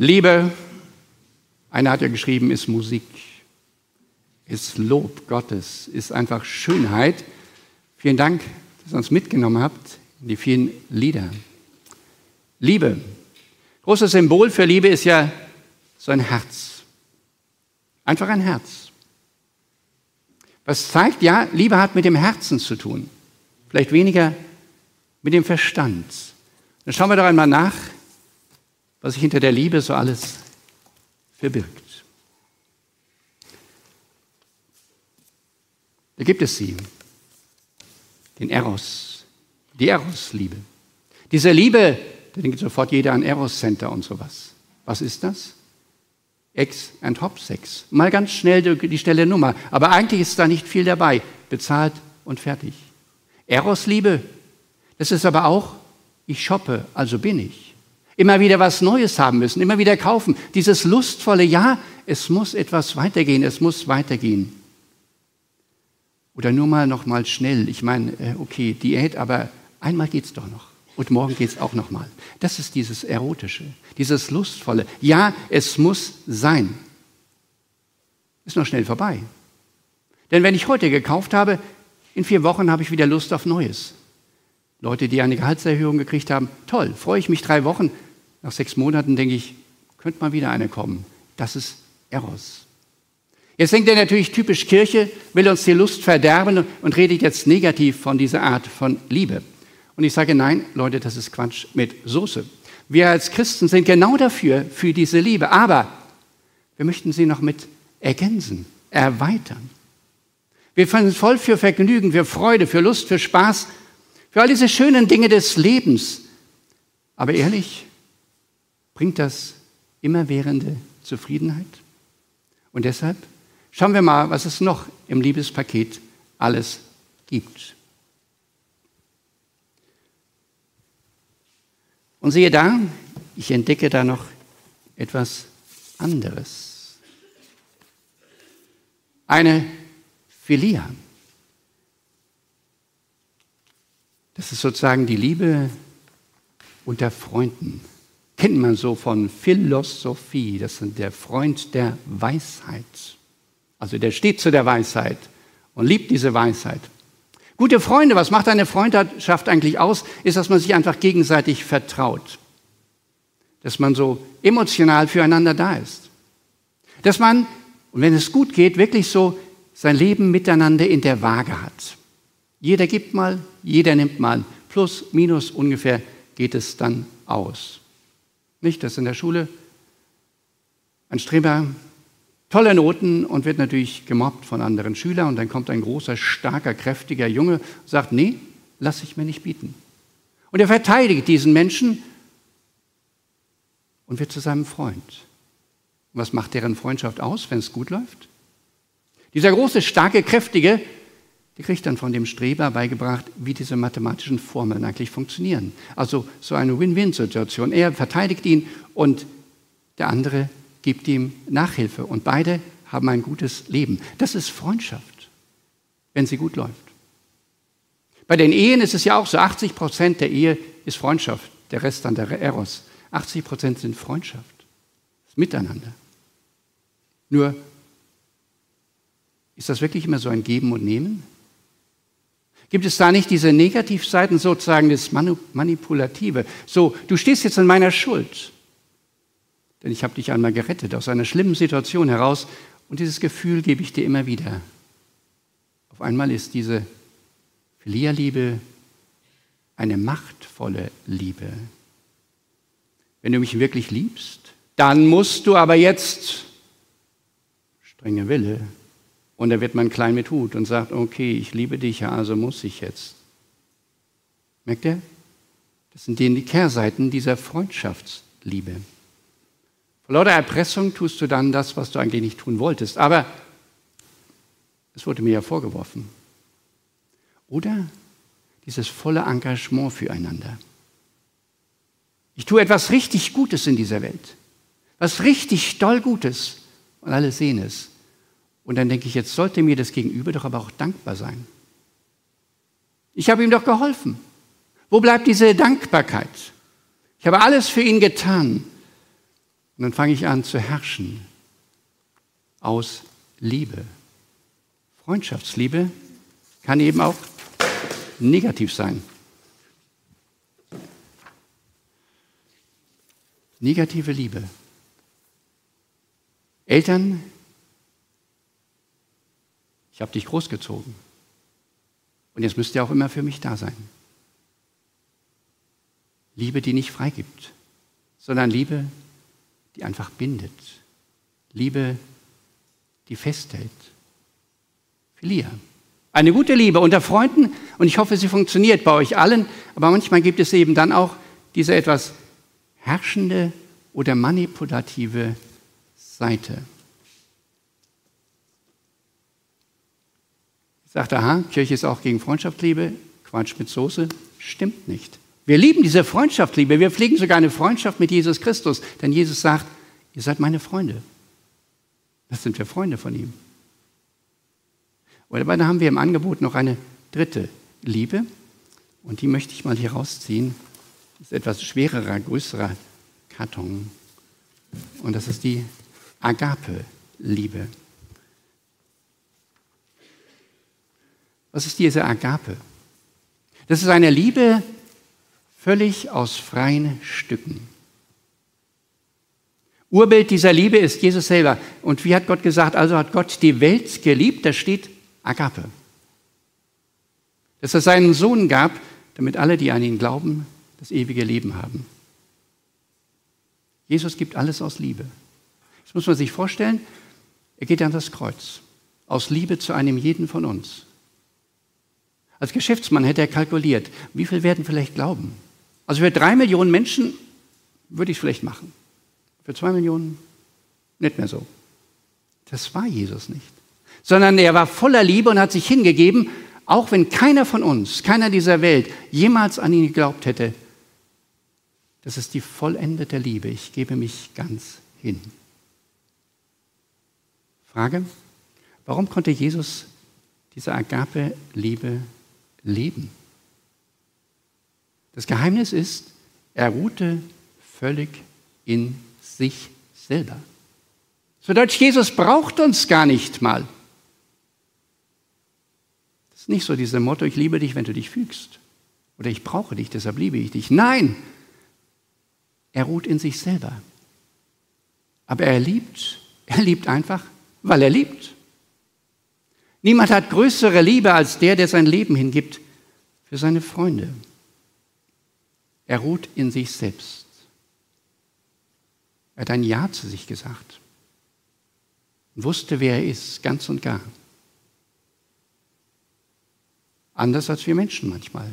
Liebe, einer hat ja geschrieben, ist Musik, ist Lob Gottes, ist einfach Schönheit. Vielen Dank, dass ihr uns mitgenommen habt in die vielen Lieder. Liebe. Großes Symbol für Liebe ist ja so ein Herz. Einfach ein Herz. Was zeigt, ja, Liebe hat mit dem Herzen zu tun. Vielleicht weniger mit dem Verstand. Dann schauen wir doch einmal nach, was sich hinter der Liebe so alles verbirgt. Da gibt es sie, den Eros, die Eros-Liebe. Diese Liebe, da denkt sofort jeder an Eros-Center und sowas. Was ist das? Ex and Hop Sex. Mal ganz schnell die Stelle Nummer. Aber eigentlich ist da nicht viel dabei. Bezahlt und fertig. Eros-Liebe, das ist aber auch, ich shoppe, also bin ich. Immer wieder was Neues haben müssen, immer wieder kaufen. Dieses lustvolle, ja, es muss etwas weitergehen, es muss weitergehen. Oder nur mal noch mal schnell. Ich meine, äh, okay, Diät, aber einmal geht's doch noch. Und morgen geht's auch noch mal. Das ist dieses Erotische, dieses Lustvolle. Ja, es muss sein. Ist noch schnell vorbei. Denn wenn ich heute gekauft habe, in vier Wochen habe ich wieder Lust auf Neues. Leute, die eine Gehaltserhöhung gekriegt haben, toll, freue ich mich drei Wochen. Nach sechs Monaten denke ich, könnte mal wieder eine kommen. Das ist Eros. Jetzt denkt er natürlich typisch Kirche, will uns die Lust verderben und redet jetzt negativ von dieser Art von Liebe. Und ich sage, nein, Leute, das ist Quatsch mit Soße. Wir als Christen sind genau dafür, für diese Liebe. Aber wir möchten sie noch mit ergänzen, erweitern. Wir sind voll für Vergnügen, für Freude, für Lust, für Spaß, für all diese schönen Dinge des Lebens. Aber ehrlich, bringt das immerwährende Zufriedenheit? Und deshalb schauen wir mal, was es noch im Liebespaket alles gibt. Und siehe da, ich entdecke da noch etwas anderes. Eine Philia. Das ist sozusagen die Liebe unter Freunden. Kennt man so von Philosophie. Das ist der Freund der Weisheit. Also der steht zu der Weisheit und liebt diese Weisheit. Gute Freunde, was macht eine Freundschaft eigentlich aus, ist, dass man sich einfach gegenseitig vertraut. Dass man so emotional füreinander da ist. Dass man, und wenn es gut geht, wirklich so sein Leben miteinander in der Waage hat. Jeder gibt mal, jeder nimmt mal. Plus, minus ungefähr geht es dann aus. Nicht, dass in der Schule ein Streber tolle Noten und wird natürlich gemobbt von anderen Schülern. Und dann kommt ein großer, starker, kräftiger Junge und sagt, nee, lass ich mir nicht bieten. Und er verteidigt diesen Menschen und wird zu seinem Freund. Und was macht deren Freundschaft aus, wenn es gut läuft? Dieser große, starke, kräftige, der kriegt dann von dem Streber beigebracht, wie diese mathematischen Formeln eigentlich funktionieren. Also so eine Win-Win-Situation. Er verteidigt ihn und der andere gibt ihm Nachhilfe und beide haben ein gutes Leben. Das ist Freundschaft, wenn sie gut läuft. Bei den Ehen ist es ja auch so, 80 Prozent der Ehe ist Freundschaft, der Rest dann der Eros. 80 Prozent sind Freundschaft, das Miteinander. Nur, ist das wirklich immer so ein Geben und Nehmen? Gibt es da nicht diese Negativseiten sozusagen, das Manipulative? So, du stehst jetzt in meiner Schuld. Denn ich habe dich einmal gerettet aus einer schlimmen Situation heraus und dieses Gefühl gebe ich dir immer wieder. Auf einmal ist diese Philia-Liebe eine machtvolle Liebe. Wenn du mich wirklich liebst, dann musst du aber jetzt, strenge Wille, und da wird man klein mit Hut und sagt, okay, ich liebe dich, also muss ich jetzt. Merkt ihr? Das sind die Kehrseiten dieser Freundschaftsliebe. Vor lauter Erpressung tust du dann das, was du eigentlich nicht tun wolltest. Aber es wurde mir ja vorgeworfen. Oder dieses volle Engagement füreinander. Ich tue etwas richtig Gutes in dieser Welt. Was richtig toll Gutes. Und alle sehen es. Und dann denke ich, jetzt sollte mir das Gegenüber doch aber auch dankbar sein. Ich habe ihm doch geholfen. Wo bleibt diese Dankbarkeit? Ich habe alles für ihn getan. Und dann fange ich an zu herrschen aus Liebe. Freundschaftsliebe kann eben auch negativ sein. Negative Liebe. Eltern, ich habe dich großgezogen. Und jetzt müsst ihr auch immer für mich da sein. Liebe, die nicht freigibt, sondern Liebe, die einfach bindet. Liebe, die festhält. Philia. Eine gute Liebe unter Freunden und ich hoffe, sie funktioniert bei euch allen, aber manchmal gibt es eben dann auch diese etwas herrschende oder manipulative Seite. Ich sagte, aha, Kirche ist auch gegen Freundschaftsliebe. Quatsch mit Soße. Stimmt nicht. Wir lieben diese Freundschaftsliebe. Wir pflegen sogar eine Freundschaft mit Jesus Christus. Denn Jesus sagt, ihr seid meine Freunde. Das sind wir Freunde von ihm. Und dabei haben wir im Angebot noch eine dritte Liebe. Und die möchte ich mal hier rausziehen. Das ist etwas schwererer, größerer Karton. Und das ist die Agape-Liebe. Was ist diese Agape? Das ist eine Liebe völlig aus freien Stücken. Urbild dieser Liebe ist Jesus selber. Und wie hat Gott gesagt, also hat Gott die Welt geliebt, da steht Agape. Dass er seinen Sohn gab, damit alle, die an ihn glauben, das ewige Leben haben. Jesus gibt alles aus Liebe. Das muss man sich vorstellen, er geht an das Kreuz. Aus Liebe zu einem jeden von uns. Als Geschäftsmann hätte er kalkuliert, wie viel werden vielleicht glauben. Also für drei Millionen Menschen würde ich es vielleicht machen. Für zwei Millionen nicht mehr so. Das war Jesus nicht. Sondern er war voller Liebe und hat sich hingegeben, auch wenn keiner von uns, keiner dieser Welt jemals an ihn geglaubt hätte. Das ist die vollendete Liebe. Ich gebe mich ganz hin. Frage, warum konnte Jesus diese Agape-Liebe leben. Das Geheimnis ist, er ruhte völlig in sich selber. So Deutsch, Jesus braucht uns gar nicht mal. Das ist nicht so dieses Motto, ich liebe dich, wenn du dich fügst. Oder ich brauche dich, deshalb liebe ich dich. Nein, er ruht in sich selber. Aber er liebt, er liebt einfach, weil er liebt. Niemand hat größere Liebe als der, der sein Leben hingibt für seine Freunde. Er ruht in sich selbst. Er hat ein Ja zu sich gesagt. Und wusste, wer er ist, ganz und gar. Anders als wir Menschen manchmal.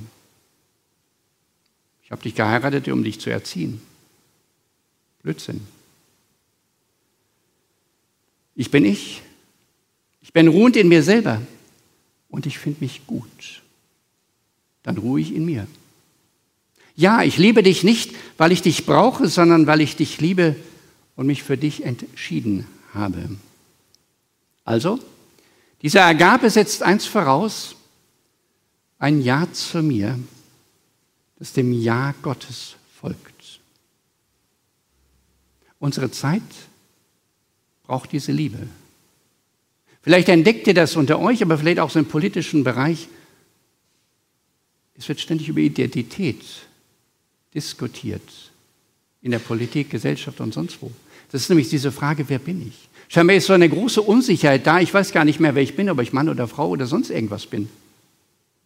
Ich habe dich geheiratet, um dich zu erziehen. Blödsinn. Ich bin ich, bin ruhend in mir selber und ich finde mich gut. Dann ruhe ich in mir. Ja, ich liebe dich nicht, weil ich dich brauche, sondern weil ich dich liebe und mich für dich entschieden habe. Also, dieser Agape setzt eins voraus, ein Ja zu mir, das dem Ja Gottes folgt. Unsere Zeit braucht diese Liebe. Vielleicht entdeckt ihr das unter euch, aber vielleicht auch so im politischen Bereich. Es wird ständig über Identität diskutiert. In der Politik, Gesellschaft und sonst wo. Das ist nämlich diese Frage, wer bin ich? Scheinbar ist so eine große Unsicherheit da. Ich weiß gar nicht mehr, wer ich bin, ob ich Mann oder Frau oder sonst irgendwas bin.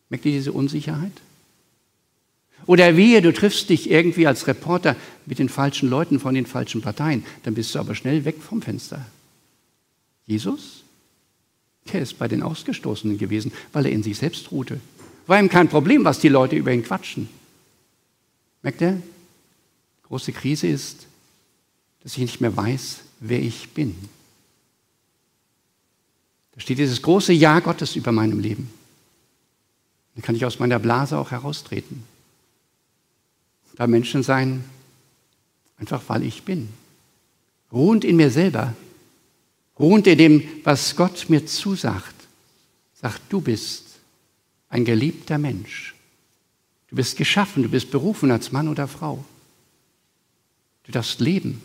Merkt ihr diese Unsicherheit? Oder wehe, du triffst dich irgendwie als Reporter mit den falschen Leuten von den falschen Parteien. Dann bist du aber schnell weg vom Fenster. Jesus? Er ist bei den Ausgestoßenen gewesen, weil er in sich selbst ruhte. War ihm kein Problem, was die Leute über ihn quatschen. Merkt er? Große Krise ist, dass ich nicht mehr weiß, wer ich bin. Da steht dieses große Ja Gottes über meinem Leben. Dann kann ich aus meiner Blase auch heraustreten. Da Menschen sein, einfach weil ich bin. Ruhend in mir selber, ruhend in dem, was Gott mir zusagt, sagt, du bist ein geliebter Mensch. Du bist geschaffen, du bist berufen als Mann oder Frau. Du darfst leben.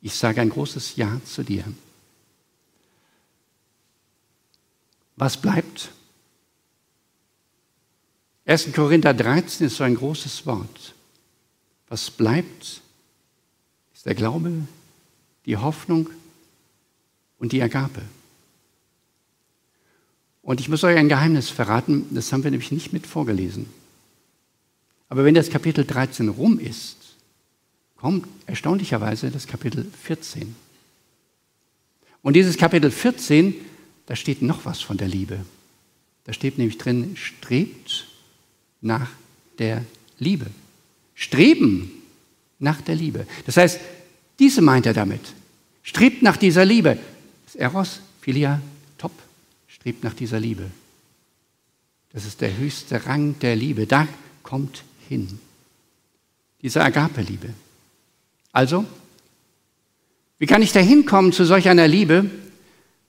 Ich sage ein großes Ja zu dir. Was bleibt? 1. Korinther 13 ist so ein großes Wort. Was bleibt, ist der Glaube, die Hoffnung und die Agape. Und ich muss euch ein Geheimnis verraten, das haben wir nämlich nicht mit vorgelesen. Aber wenn das Kapitel 13 rum ist, kommt erstaunlicherweise das Kapitel 14. Und dieses Kapitel 14, da steht noch was von der Liebe. Da steht nämlich drin, strebt nach der Liebe. Streben nach der Liebe. Das heißt, diese meint er damit. Strebt nach dieser Liebe. Das Eros, Philia, top, strebt nach dieser Liebe. Das ist der höchste Rang der Liebe. Da kommt hin. Diese Agape-Liebe. Also, wie kann ich da hinkommen zu solch einer Liebe?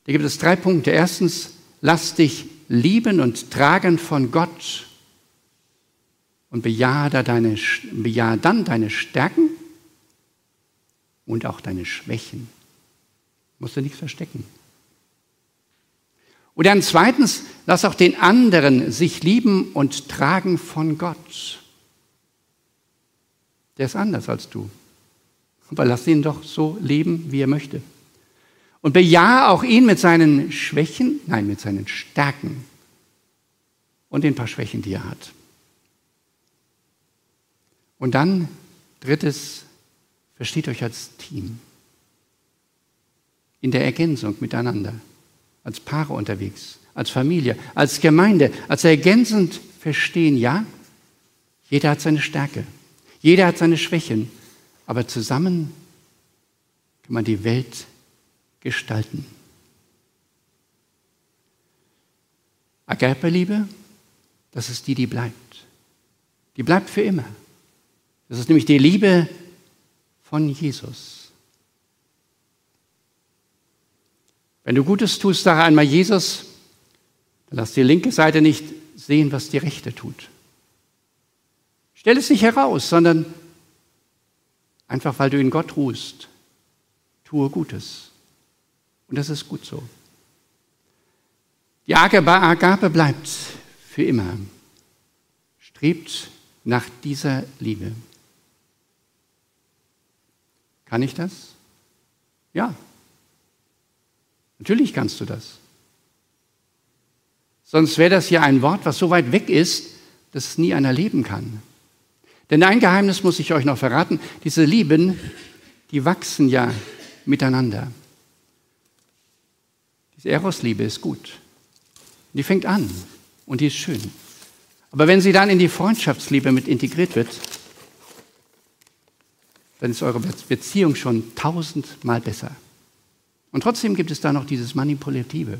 Da gibt es drei Punkte. Erstens, lass dich lieben und tragen von Gott und bejahe, da deine, bejahe dann deine Stärken und auch deine Schwächen. Musst du nichts verstecken. Und dann zweitens, lass auch den anderen sich lieben und tragen von Gott. Der ist anders als du. Aber lass ihn doch so leben, wie er möchte. Und bejahe auch ihn mit seinen Schwächen, nein, mit seinen Stärken und den paar Schwächen, die er hat. Und dann, drittes, versteht euch als Team. In der Ergänzung miteinander, als Paare unterwegs, als Familie, als Gemeinde, als ergänzend verstehen, ja, jeder hat seine Stärke. Jeder hat seine Schwächen, aber zusammen kann man die Welt gestalten. Agape-Liebe, das ist die, die bleibt. Die bleibt für immer. Das ist nämlich die Liebe von Jesus. Wenn du Gutes tust, sage einmal Jesus, dann lass die linke Seite nicht sehen, was die rechte tut. Stell es nicht heraus, sondern einfach, weil du in Gott ruhst, tue Gutes. Und das ist gut so. Die Agape bleibt für immer, strebt nach dieser Liebe. Kann ich das? Ja. Natürlich kannst du das. Sonst wäre das ja ein Wort, was so weit weg ist, dass es nie einer leben kann. Denn ein Geheimnis muss ich euch noch verraten. Diese Lieben, die wachsen ja miteinander. Diese Eros-Liebe ist gut. Die fängt an und die ist schön. Aber wenn sie dann in die Freundschaftsliebe mit integriert wird, dann ist eure Beziehung schon tausendmal besser. Und trotzdem gibt es da noch dieses Manipulative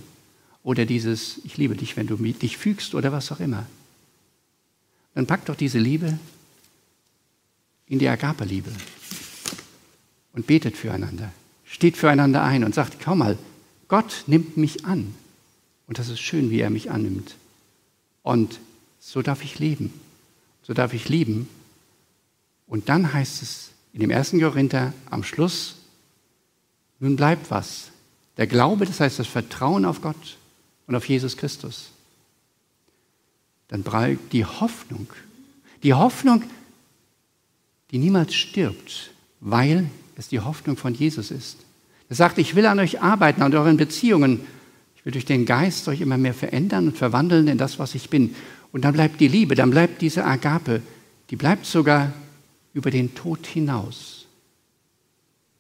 oder dieses Ich liebe dich, wenn du dich fügst oder was auch immer. Dann packt doch diese Liebe in die Agape-Liebe und betet füreinander, steht füreinander ein und sagt, komm mal, Gott nimmt mich an. Und das ist schön, wie er mich annimmt. Und so darf ich leben. So darf ich lieben. Und dann heißt es in dem ersten Korinther am Schluss, nun bleibt was. Der Glaube, das heißt das Vertrauen auf Gott und auf Jesus Christus. Dann bleibt die Hoffnung. Die Hoffnung, die niemals stirbt, weil es die Hoffnung von Jesus ist. Er sagt, ich will an euch arbeiten, an euren Beziehungen. Ich will durch den Geist euch immer mehr verändern und verwandeln in das, was ich bin. Und dann bleibt die Liebe, dann bleibt diese Agape, die bleibt sogar über den Tod hinaus.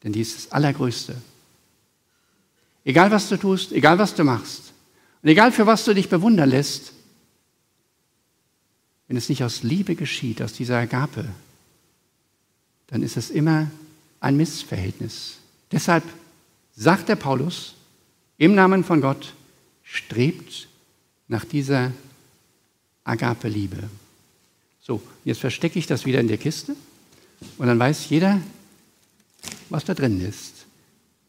Denn die ist das Allergrößte. Egal was du tust, egal was du machst und egal für was du dich bewundern lässt, wenn es nicht aus Liebe geschieht, aus dieser Agape, dann ist es immer ein Missverhältnis. Deshalb sagt der Paulus im Namen von Gott, strebt nach dieser Agape-Liebe. So, jetzt verstecke ich das wieder in der Kiste und dann weiß jeder, was da drin ist.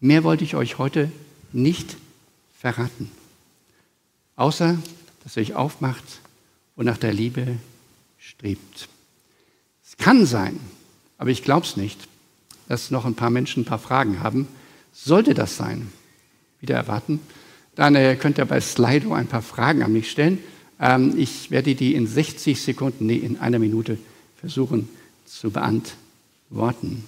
Mehr wollte ich euch heute nicht verraten, außer dass ihr euch aufmacht und nach der Liebe strebt. Es kann sein, aber ich glaube es nicht, dass noch ein paar Menschen ein paar Fragen haben. Sollte das sein, wieder erwarten, dann äh, könnt ihr bei Slido ein paar Fragen an mich stellen. Ähm, ich werde die in 60 Sekunden, nee, in einer Minute versuchen zu beantworten.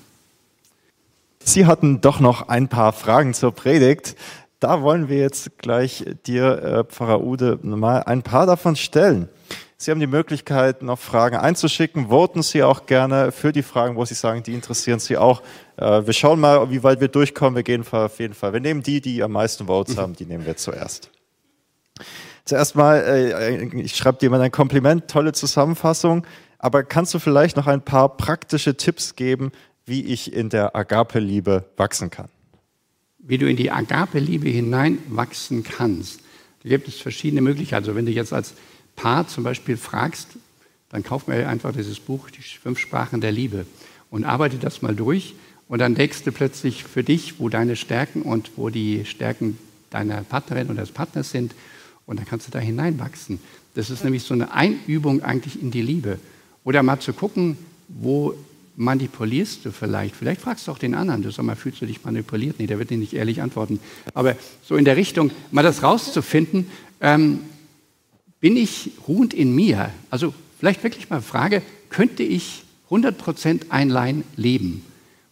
Sie hatten doch noch ein paar Fragen zur Predigt. Da wollen wir jetzt gleich dir, äh, Pfarrer Ude, mal ein paar davon stellen. Sie haben die Möglichkeit, noch Fragen einzuschicken. Voten Sie auch gerne für die Fragen, wo Sie sagen, die interessieren Sie auch. Äh, wir schauen mal, wie weit wir durchkommen. Wir gehen auf jeden Fall. Wir nehmen die, die am meisten Votes haben, die nehmen wir zuerst. Zuerst mal, äh, ich schreibe dir mal ein Kompliment, tolle Zusammenfassung. Aber kannst du vielleicht noch ein paar praktische Tipps geben, wie ich in der Agape-Liebe wachsen kann? Wie du in die Agape-Liebe hineinwachsen kannst. Da gibt es verschiedene Möglichkeiten. Also wenn du jetzt als Paar zum Beispiel fragst, dann kauf mir einfach dieses Buch, die fünf Sprachen der Liebe, und arbeite das mal durch. Und dann deckst du plötzlich für dich, wo deine Stärken und wo die Stärken deiner Partnerin oder des Partners sind. Und dann kannst du da hineinwachsen. Das ist nämlich so eine Einübung eigentlich in die Liebe. Oder mal zu gucken, wo manipulierst du vielleicht? Vielleicht fragst du auch den anderen, du sag mal, fühlst du dich manipuliert? Nee, der wird dir nicht ehrlich antworten. Aber so in der Richtung, mal das rauszufinden, ähm, bin ich ruhend in mir? Also vielleicht wirklich mal Frage, könnte ich 100% allein leben?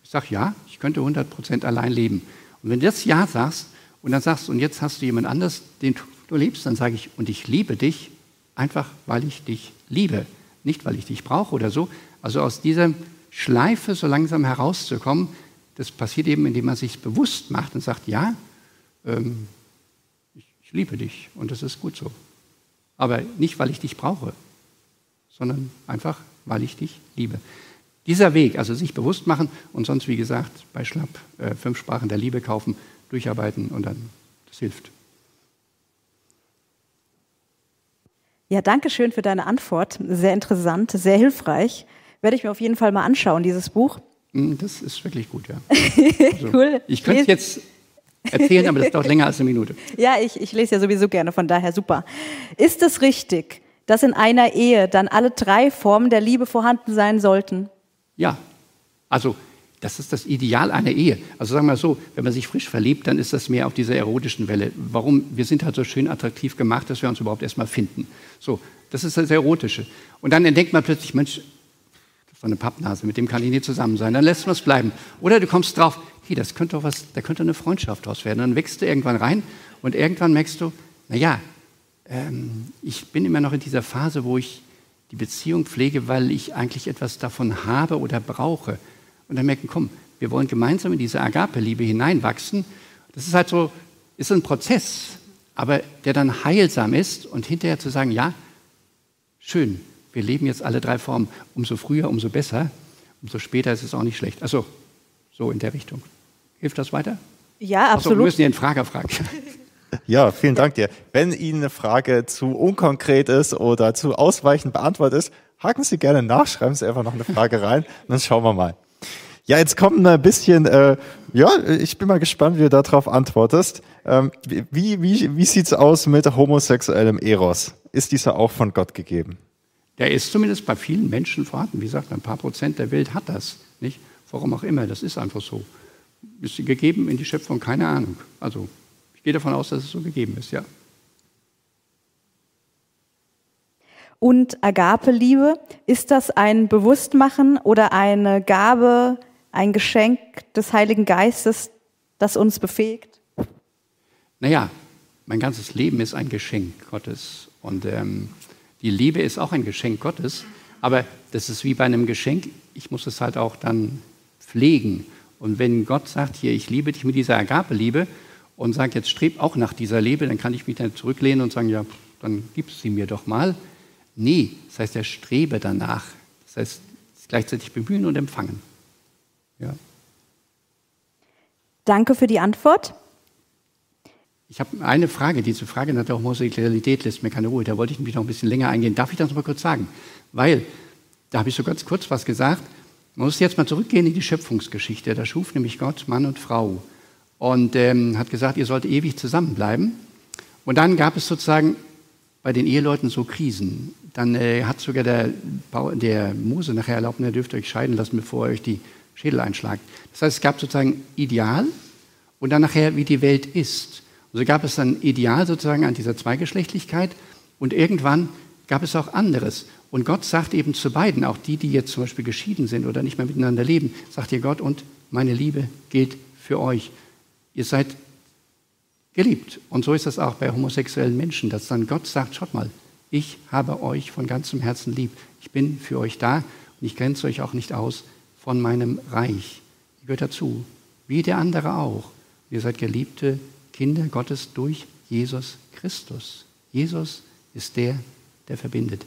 Ich sage ja, ich könnte 100% allein leben. Und wenn du das Ja sagst und dann sagst, und jetzt hast du jemand anders, den du liebst, dann sage ich, und ich liebe dich einfach, weil ich dich liebe. Nicht, weil ich dich brauche oder so. Also aus dieser Schleife so langsam herauszukommen, das passiert eben, indem man sich bewusst macht und sagt, ja, ähm, ich, ich liebe dich und das ist gut so. Aber nicht, weil ich dich brauche, sondern einfach, weil ich dich liebe. Dieser Weg, also sich bewusst machen und sonst, wie gesagt, bei Schlapp äh, fünf Sprachen der Liebe kaufen, durcharbeiten und dann, das hilft. Ja, danke schön für deine Antwort. Sehr interessant, sehr hilfreich. Werde ich mir auf jeden Fall mal anschauen, dieses Buch. Hm, das ist wirklich gut, ja. Also, cool. Ich könnte jetzt erzählen, aber das dauert länger als eine Minute. Ja, ich, ich lese ja sowieso gerne, von daher super. Ist es richtig, dass in einer Ehe dann alle drei Formen der Liebe vorhanden sein sollten? Ja, also das ist das Ideal einer Ehe. Also sagen wir so, wenn man sich frisch verliebt, dann ist das mehr auf dieser erotischen Welle. Warum? Wir sind halt so schön attraktiv gemacht, dass wir uns überhaupt erstmal finden. So, das ist das Erotische. Und dann entdeckt man plötzlich, Mensch, war eine Pappnase, mit dem kann ich nie zusammen sein. Dann lässt man es bleiben. Oder du kommst drauf, hey, das könnte was, da könnte eine Freundschaft draus werden. Dann wächst du irgendwann rein und irgendwann merkst du, naja, ähm, ich bin immer noch in dieser Phase, wo ich die Beziehung pflege, weil ich eigentlich etwas davon habe oder brauche. Und dann merken, komm, wir wollen gemeinsam in diese Agape-Liebe hineinwachsen. Das ist halt so, ist ein Prozess, aber der dann heilsam ist und hinterher zu sagen, ja, schön, wir leben jetzt alle drei Formen. Umso früher, umso besser. Umso später ist es auch nicht schlecht. Also so in der Richtung. Hilft das weiter? Ja, absolut. Achso, wir müssen Ihren Frager fragen. Ja, vielen Dank dir. Wenn Ihnen eine Frage zu unkonkret ist oder zu ausweichend beantwortet ist, haken Sie gerne nach, schreiben Sie einfach noch eine Frage rein, dann schauen wir mal. Ja, jetzt kommt ein bisschen, äh, ja, ich bin mal gespannt, wie du darauf antwortest. Ähm, wie wie, wie sieht es aus mit homosexuellem Eros? Ist dieser auch von Gott gegeben? Der ist zumindest bei vielen Menschen vorhanden. Wie gesagt, ein paar Prozent der Welt hat das. Nicht? Warum auch immer, das ist einfach so. Ist sie gegeben in die Schöpfung? Keine Ahnung. Also, ich gehe davon aus, dass es so gegeben ist, ja. Und Agape-Liebe, ist das ein Bewusstmachen oder eine Gabe, ein Geschenk des Heiligen Geistes, das uns befähigt? Naja, mein ganzes Leben ist ein Geschenk Gottes. Und ähm, die Liebe ist auch ein Geschenk Gottes. Aber das ist wie bei einem Geschenk. Ich muss es halt auch dann pflegen. Und wenn Gott sagt, hier, ich liebe dich mit dieser Agape-Liebe und sagt, jetzt streb auch nach dieser Liebe, dann kann ich mich dann zurücklehnen und sagen, ja, dann gib sie mir doch mal. Nee, das heißt, er strebe danach. Das heißt, gleichzeitig bemühen und empfangen. Ja. Danke für die Antwort. Ich habe eine Frage. Diese Frage nach der Homosexualität lässt mir keine Ruhe. Da wollte ich nämlich noch ein bisschen länger eingehen. Darf ich das mal kurz sagen? Weil, da habe ich so ganz kurz was gesagt. Man muss jetzt mal zurückgehen in die Schöpfungsgeschichte. Da schuf nämlich Gott Mann und Frau und ähm, hat gesagt, ihr sollt ewig zusammenbleiben. Und dann gab es sozusagen bei den Eheleuten so Krisen. Dann äh, hat sogar der, der Mose nachher erlaubt, ihr dürft euch scheiden lassen, bevor ihr euch die Schädeleinschlag. Das heißt, es gab sozusagen Ideal und dann nachher, wie die Welt ist. Und so gab es dann Ideal sozusagen an dieser Zweigeschlechtlichkeit und irgendwann gab es auch anderes. Und Gott sagt eben zu beiden, auch die, die jetzt zum Beispiel geschieden sind oder nicht mehr miteinander leben, sagt ihr Gott, und meine Liebe gilt für euch. Ihr seid geliebt. Und so ist das auch bei homosexuellen Menschen, dass dann Gott sagt, schaut mal, ich habe euch von ganzem Herzen lieb. Ich bin für euch da und ich grenze euch auch nicht aus von meinem Reich. Ihr gehört dazu, wie der andere auch. Ihr seid geliebte Kinder Gottes durch Jesus Christus. Jesus ist der, der verbindet.